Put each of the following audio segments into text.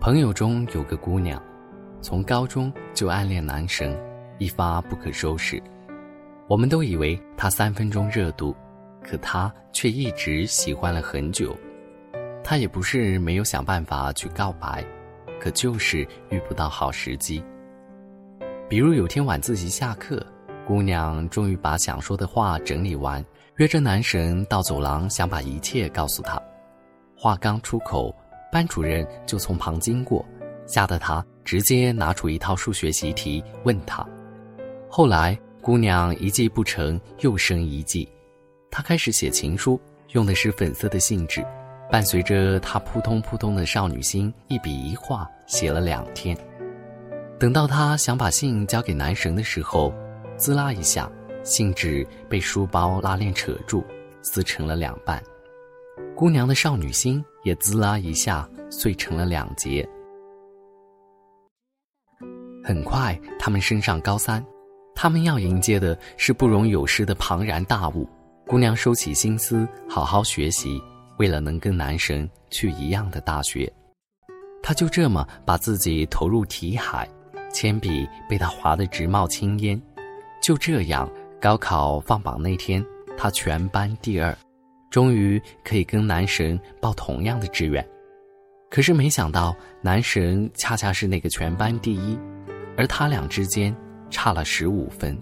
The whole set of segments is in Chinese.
朋友中有个姑娘，从高中就暗恋男神，一发不可收拾。我们都以为她三分钟热度，可她却一直喜欢了很久。他也不是没有想办法去告白，可就是遇不到好时机。比如有天晚自习下课，姑娘终于把想说的话整理完，约着男神到走廊，想把一切告诉他。话刚出口。班主任就从旁经过，吓得他直接拿出一套数学习题问他。后来姑娘一计不成，又生一计，她开始写情书，用的是粉色的信纸，伴随着她扑通扑通的少女心，一笔一画写了两天。等到她想把信交给男神的时候，滋啦一下，信纸被书包拉链扯住，撕成了两半。姑娘的少女心也滋啦一下碎成了两截。很快，他们升上高三，他们要迎接的是不容有失的庞然大物。姑娘收起心思，好好学习，为了能跟男神去一样的大学，她就这么把自己投入题海，铅笔被他划得直冒青烟。就这样，高考放榜那天，她全班第二。终于可以跟男神报同样的志愿，可是没想到男神恰恰是那个全班第一，而他俩之间差了十五分。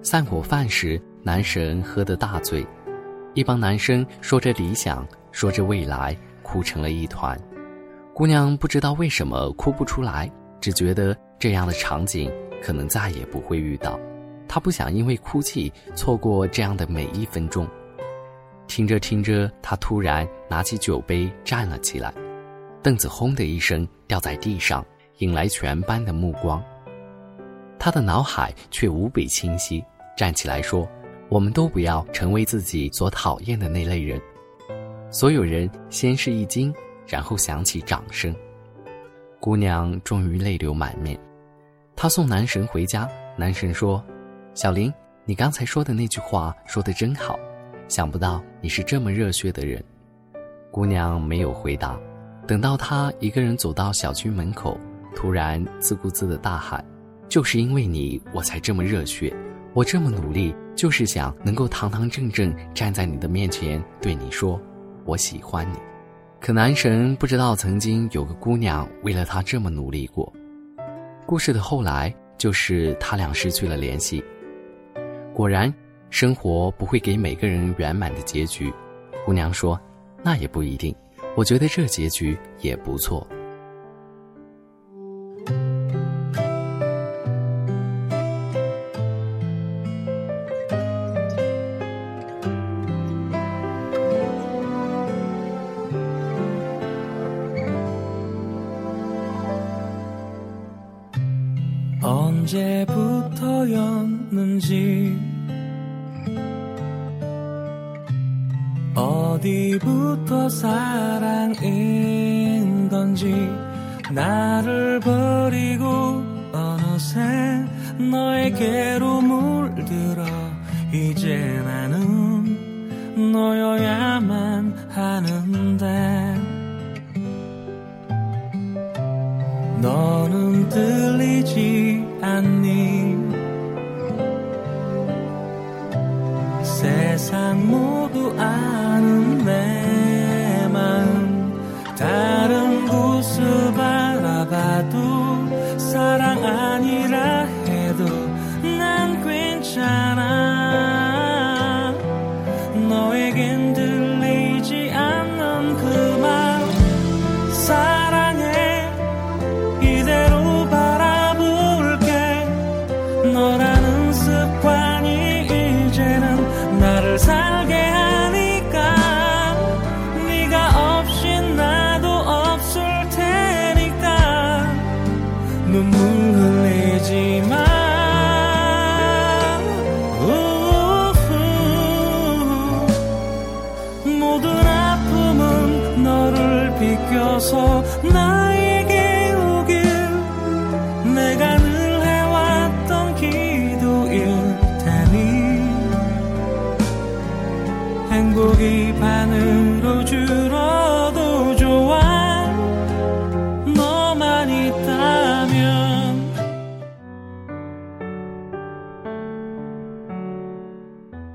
散伙饭时，男神喝得大醉，一帮男生说着理想，说着未来，哭成了一团。姑娘不知道为什么哭不出来，只觉得这样的场景可能再也不会遇到。他不想因为哭泣错过这样的每一分钟。听着听着，他突然拿起酒杯站了起来，凳子轰的一声掉在地上，引来全班的目光。他的脑海却无比清晰，站起来说：“我们都不要成为自己所讨厌的那类人。”所有人先是一惊，然后响起掌声。姑娘终于泪流满面。她送男神回家，男神说。小林，你刚才说的那句话说的真好，想不到你是这么热血的人。姑娘没有回答，等到他一个人走到小区门口，突然自顾自的大喊：“就是因为你，我才这么热血。我这么努力，就是想能够堂堂正正站在你的面前，对你说，我喜欢你。”可男神不知道，曾经有个姑娘为了他这么努力过。故事的后来，就是他俩失去了联系。果然，生活不会给每个人圆满的结局。姑娘说：“那也不一定，我觉得这结局也不错。”언제부터였는지 어디부터 사랑인 건지 나를 버리고 어느새 너에게로 물들어. 이제 나는 너여야만 하는데 너는 들리지 않니? 세상 모 너라는 습관이 이제는 나를 살게 하니까. 네가 없인 나도 없을 테니까. 눈물 흘리지 마 모든 아픔은 너를 비껴서 나의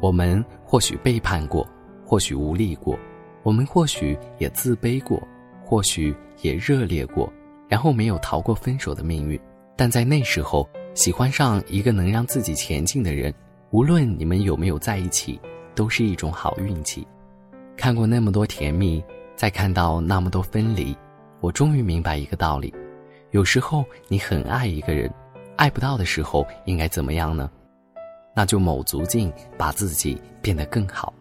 我们或许背叛过或许无力过我们或许也自卑过或许也热烈过然后没有逃过分手的命运。但在那时候喜欢上一个能让自己前进的人无论你们有没有在一起都是一种好运气。看过那么多甜蜜，再看到那么多分离，我终于明白一个道理：有时候你很爱一个人，爱不到的时候应该怎么样呢？那就卯足劲把自己变得更好。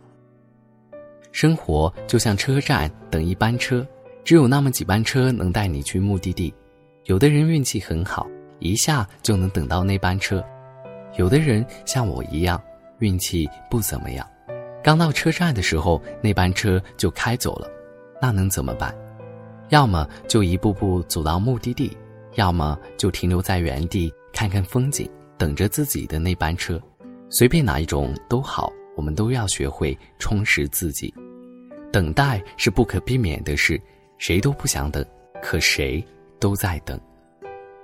生活就像车站等一班车，只有那么几班车能带你去目的地。有的人运气很好。一下就能等到那班车，有的人像我一样，运气不怎么样，刚到车站的时候，那班车就开走了，那能怎么办？要么就一步步走到目的地，要么就停留在原地看看风景，等着自己的那班车。随便哪一种都好，我们都要学会充实自己。等待是不可避免的事，谁都不想等，可谁都在等。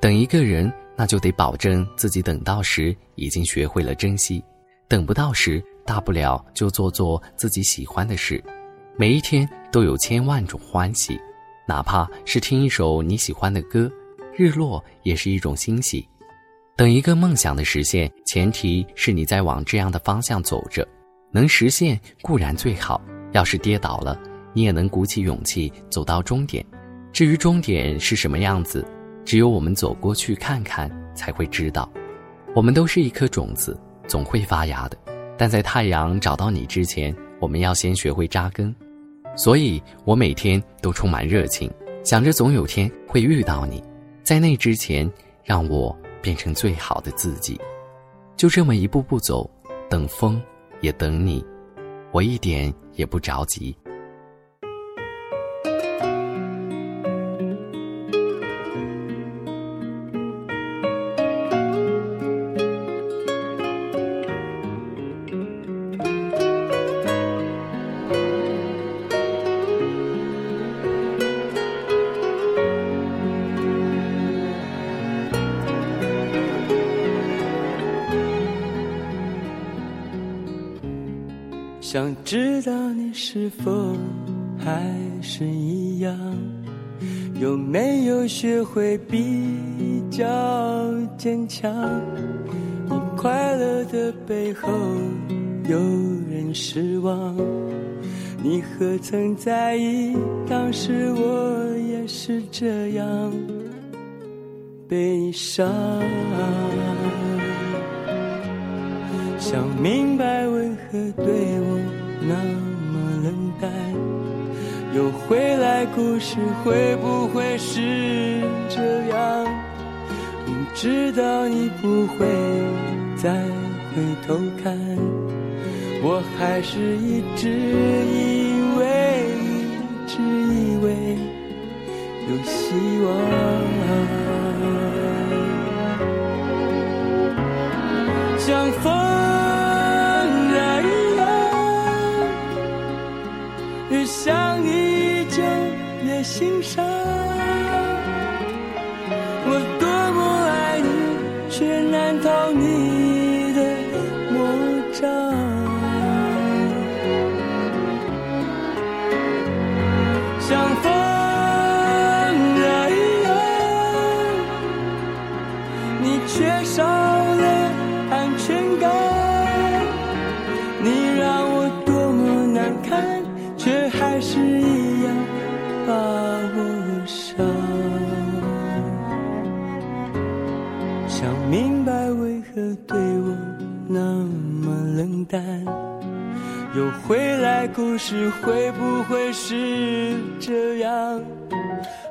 等一个人，那就得保证自己等到时已经学会了珍惜；等不到时，大不了就做做自己喜欢的事。每一天都有千万种欢喜，哪怕是听一首你喜欢的歌，日落也是一种欣喜。等一个梦想的实现，前提是你在往这样的方向走着，能实现固然最好。要是跌倒了，你也能鼓起勇气走到终点。至于终点是什么样子？只有我们走过去看看，才会知道。我们都是一颗种子，总会发芽的。但在太阳找到你之前，我们要先学会扎根。所以我每天都充满热情，想着总有天会遇到你。在那之前，让我变成最好的自己。就这么一步步走，等风，也等你。我一点也不着急。想知道你是否还是一样，有没有学会比较坚强？你快乐的背后有人失望，你何曾在意？当时我也是这样悲伤。想明白为何对我那么冷淡，又回来故事会不会是这样？明知道你不会再回头看，我还是一直以为，一直以为有希望，像风。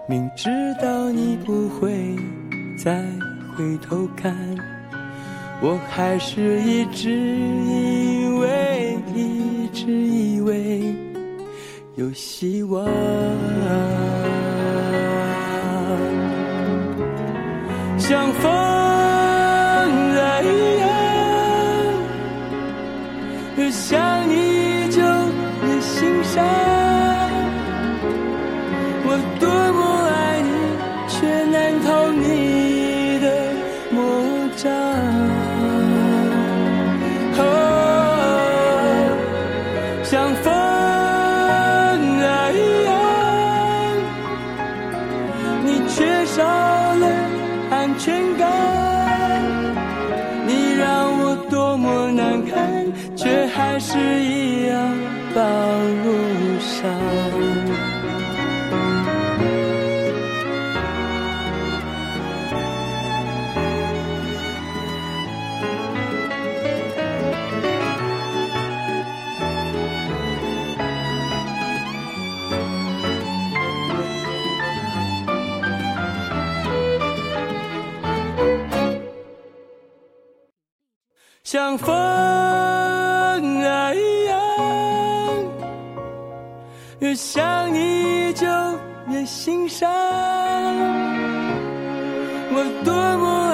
明知道你不会再回头看，我还是一直以为，一直以为有希望。像风一样，越想你就越心伤。我多难堪却还是一样到路上像风啊一样，越想你就越心伤。我多么